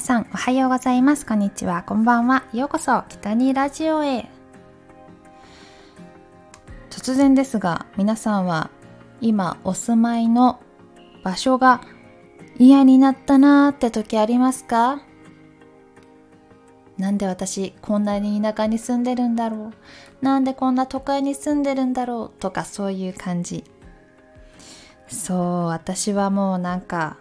さんおはようございます。こんにちは。こんばんは。ようこそ北にラジオへ。突然ですが皆さんは今お住まいの場所が嫌になったなーって時ありますか？なんで私こんなに田舎に住んでるんだろう？なんでこんな都会に住んでるんだろう？とかそういう感じ。そう私はもうなんか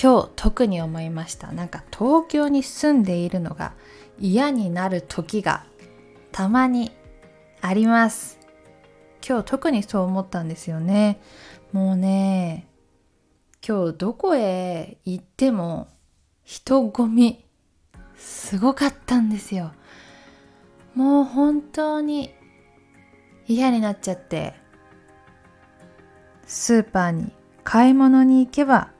今日特に思いました。なんか東京に住んでいるのが嫌になる時がたまにあります。今日特にそう思ったんですよね。もうね今日どこへ行っても人混みすごかったんですよ。もう本当に嫌になっちゃって。スーパーに買い物に行けば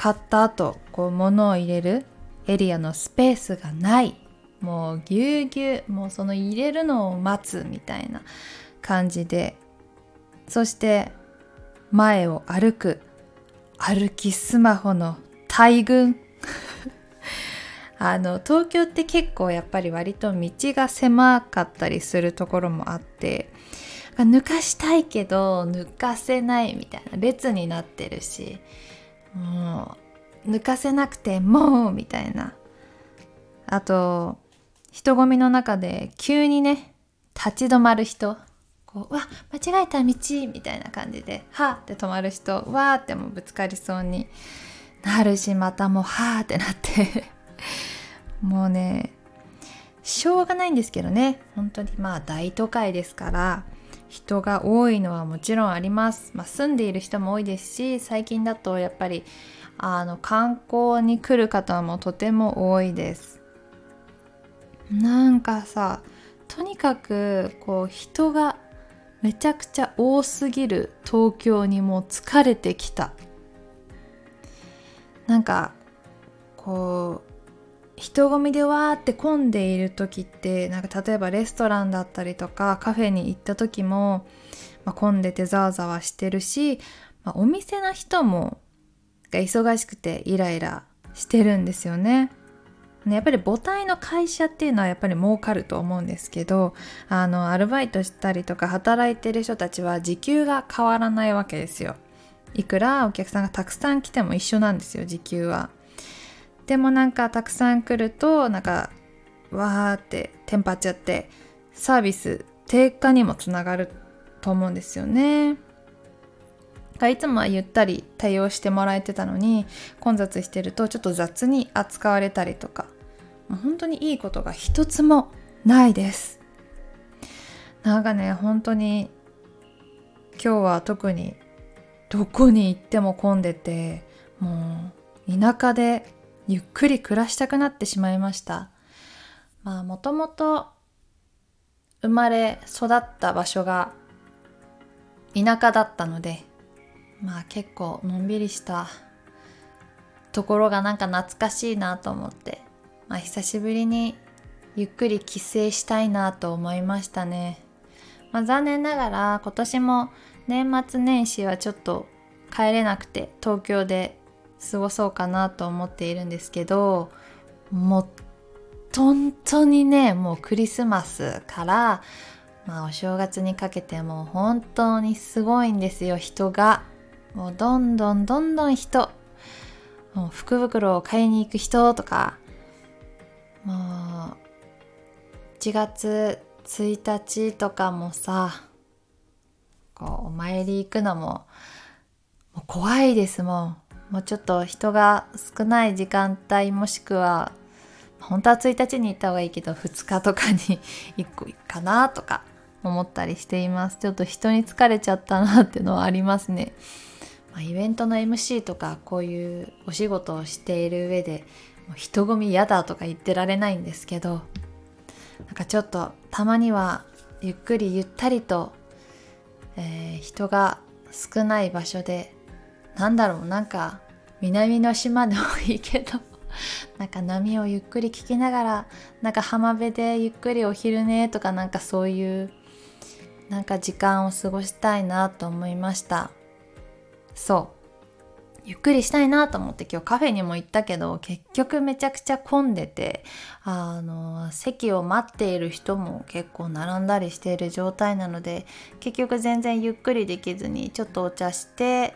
買った後こう物を入れるエリアのスペースがない。もうぎゅうぎゅうもうその入れるのを待つみたいな感じで。そして前を歩く歩きスマホの大群。あの東京って結構やっぱり割と道が狭かったりするところもあって抜かしたいけど抜かせないみたいな列になってるし。もう抜かせなくてもうみたいな。あと人混みの中で急にね立ち止まる人。こうわ間違えた道みたいな感じではーって止まる人わーってもぶつかりそうに。なるしまたもうはーってなって。もうねしょうがないんですけどね。本当にまあ大都会ですから。人が多いのはもちろんあります、まあ、住んでいる人も多いですし最近だとやっぱりあの観光に来る方もとても多いです。なんかさとにかくこう人がめちゃくちゃ多すぎる東京にも疲れてきた。なんかこう人混みでわーって混んでいる時ってなんか例えばレストランだったりとかカフェに行った時も、まあ、混んでてざわざわしてるし、まあ、お店の人も忙しくてイライラしてるんですよね。やっぱり母体の会社っていうのはやっぱり儲かると思うんですけどあのアルバイトしたりとか働いてる人たちは時給が変わらないわけですよいくらお客さんがたくさん来ても一緒なんですよ時給はでもなんかたくさん来るとなんかわーってテンパっちゃってサービス低下にもつながると思うんですよね。いつもはゆったり対応してもらえてたのに混雑してるとちょっと雑に扱われたりとか本当にいいことが一つもないです。なんかね本当に今日は特にどこに行っても混んでてもう田舎でゆっくり暮らしたくなってしまいました。まあもともと生まれ育った場所が田舎だったのでまあ結構のんびりしたところがなんか懐かしいなと思って、まあ、久しぶりにゆっくり帰省したいなと思いましたね、まあ、残念ながら今年も年末年始はちょっと帰れなくて東京で過ごそうかなと思っているんですけどもう本当にねもうクリスマスからまあお正月にかけてもう本当にすごいんですよ人が。もうどんどんどんどん人。もう福袋を買いに行く人とか。もう1月1日とかもさこうお参り行くのももう怖いですもん。もうちょっと人が少ない時間帯もしくは本当は1日に行った方がいいけど2日とかに行くかなとか思ったりしています。ちょっと人に疲れちゃったなっていうのはありますね。まあ、イベントの MC とかこういうお仕事をしている上で人混み嫌だとか言ってられないんですけどなんかちょっとたまにはゆっくりゆったりと、えー、人が少ない場所でなんだろうなんか南の島でもいいけど なんか波をゆっくり聞きながらなんか浜辺でゆっくりお昼寝とかなんかそういうなんか時間を過ごしたいなと思いました。そう。ゆっくりしたいなと思って今日カフェにも行ったけど結局めちゃくちゃ混んでてあの席を待っている人も結構並んだりしている状態なので結局全然ゆっくりできずにちょっとお茶して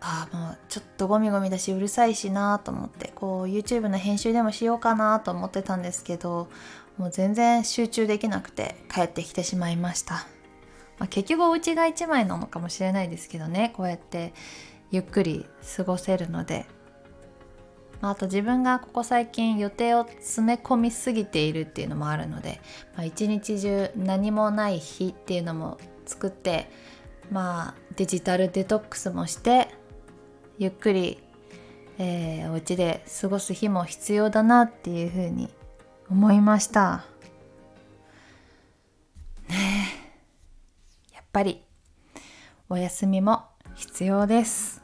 あもうちょっとゴミゴミだしうるさいしなと思ってこう YouTube の編集でもしようかなと思ってたんですけどもう全然集中できなくて帰ってきてしまいました、まあ、結局お家が一枚なのかもしれないですけどねこうやってゆっくり過ごせるので、まあ、あと自分がここ最近予定を詰め込みすぎているっていうのもあるので、まあ、一日中何もない日っていうのも作ってまあデジタルデトックスもしてゆっくり、えー、お家で過ごす日も必要だなっていうふうに思いました。ねえ。やっぱりお休みも必要です。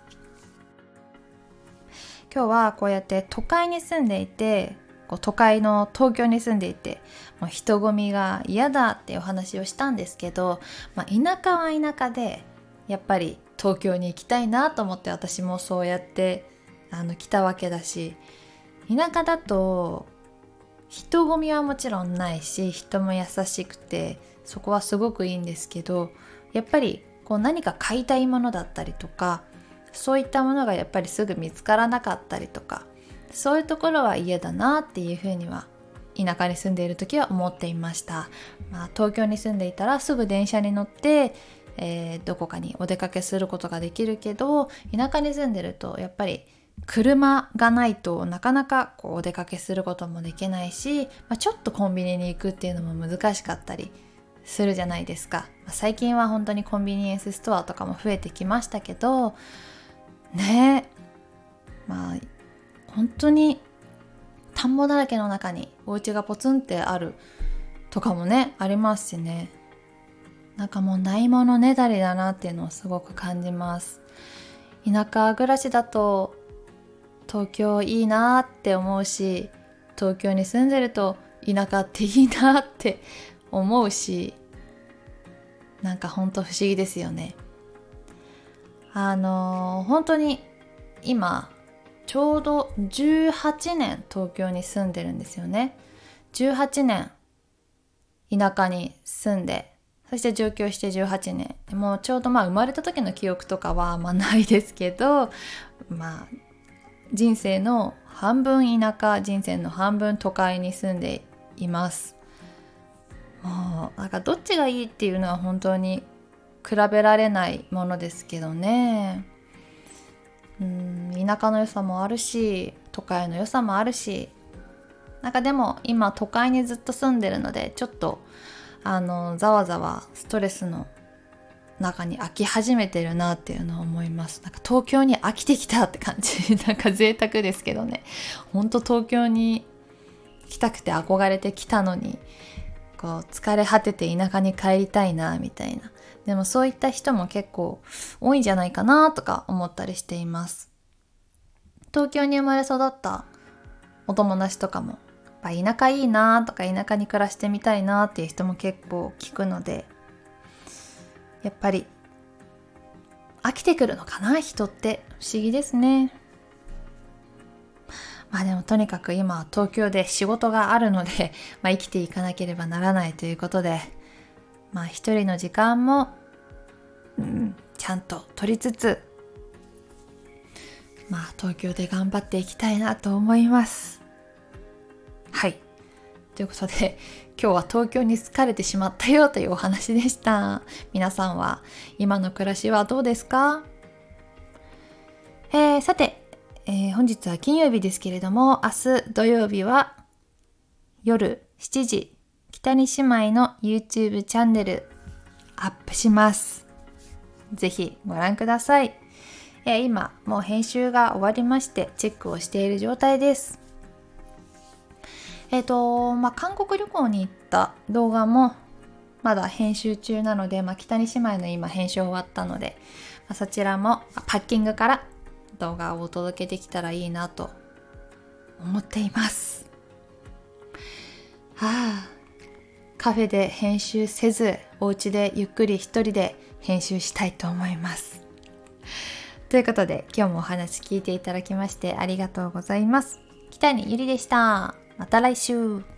今日はこうやって都会に住んでいてこう都会の東京に住んでいてもう人混みが嫌だってお話をしたんですけど、まあ、田舎は田舎でやっぱり東京に行きたいなと思って私もそうやってあの来たわけだし田舎だと人混みはもちろんないし人も優しくてそこはすごくいいんですけどやっぱりこう何か買いたいものだったりとかそういったものがやっぱりすぐ見つからなかったりとかそういうところは嫌だなっていうふうには田舎に住んでいる時は思っていました、まあ、東京に住んでいたらすぐ電車に乗ってえー、どこかにお出かけすることができるけど田舎に住んでるとやっぱり車がないとなかなかこうお出かけすることもできないし、まあ、ちょっとコンビニに行くっていうのも難しかったりするじゃないですか、まあ、最近は本当にコンビニエンスストアとかも増えてきましたけどねまあ本当に田んぼだらけの中にお家がポツンってあるとかもねありますしね。なんかもうないものねだりだなっていうのをすごく感じます。田舎暮らしだと東京いいなって思うし東京に住んでると田舎っていいなって思うしなんかほんと不思議ですよね。あのー、本当に今ちょうど18年東京に住んでるんですよね。18年田舎に住んでそして上京して18年。もうちょうどまあ生まれた時の記憶とかはまあないですけど まあ人生の半分田舎人生の半分都会に住んでいます。もうなんかどっちがいいっていうのは本当に比べられないものですけどね。うん田舎の良さもあるし都会の良さもあるし。なんかでも今都会にずっと住んでるのでちょっとあのざわざわストレスの中に飽き始めてるなっていうのを思います。なんか東京に飽きてきたって感じ。なんか贅沢ですけどね。ほんと東京に来たくて憧れてきたのにこう疲れ果てて田舎に帰りたいなみたいな。でもそういった人も結構多いんじゃないかなとか思ったりしています。東京に生まれ育ったお友達とかもぱ田舎いいなとか田舎に暮らしてみたいなっていう人も結構聞くのでやっぱり飽きてくるのかな人って。不思議ですね。まあでもとにかく今東京で仕事があるので、まあ、生きていかなければならないということでまあ一人の時間も、うん、ちゃんと取りつつまあ東京で頑張っていきたいなと思います。ということで 今日は東京に疲れてしまったよというお話でした。皆さんは今の暮らしはどうですか？えー、さて、えー、本日は金曜日ですけれども明日土曜日は夜7時北に姉妹の YouTube チャンネルアップします。ぜひご覧ください、えー、今もう編集が終わりましてチェックをしている状態です。えっ、ー、と、まあ、韓国旅行に行った動画もまだ編集中なので、まあ、北に姉妹の今編集終わったので、まあ、そちらもパッキングから動画をお届けできたらいいなと思っています。はあ、カフェで編集せず、お家でゆっくり一人で編集したいと思います。ということで今日もお話聞いていただきましてありがとうございます北にゆりでしたまた来週。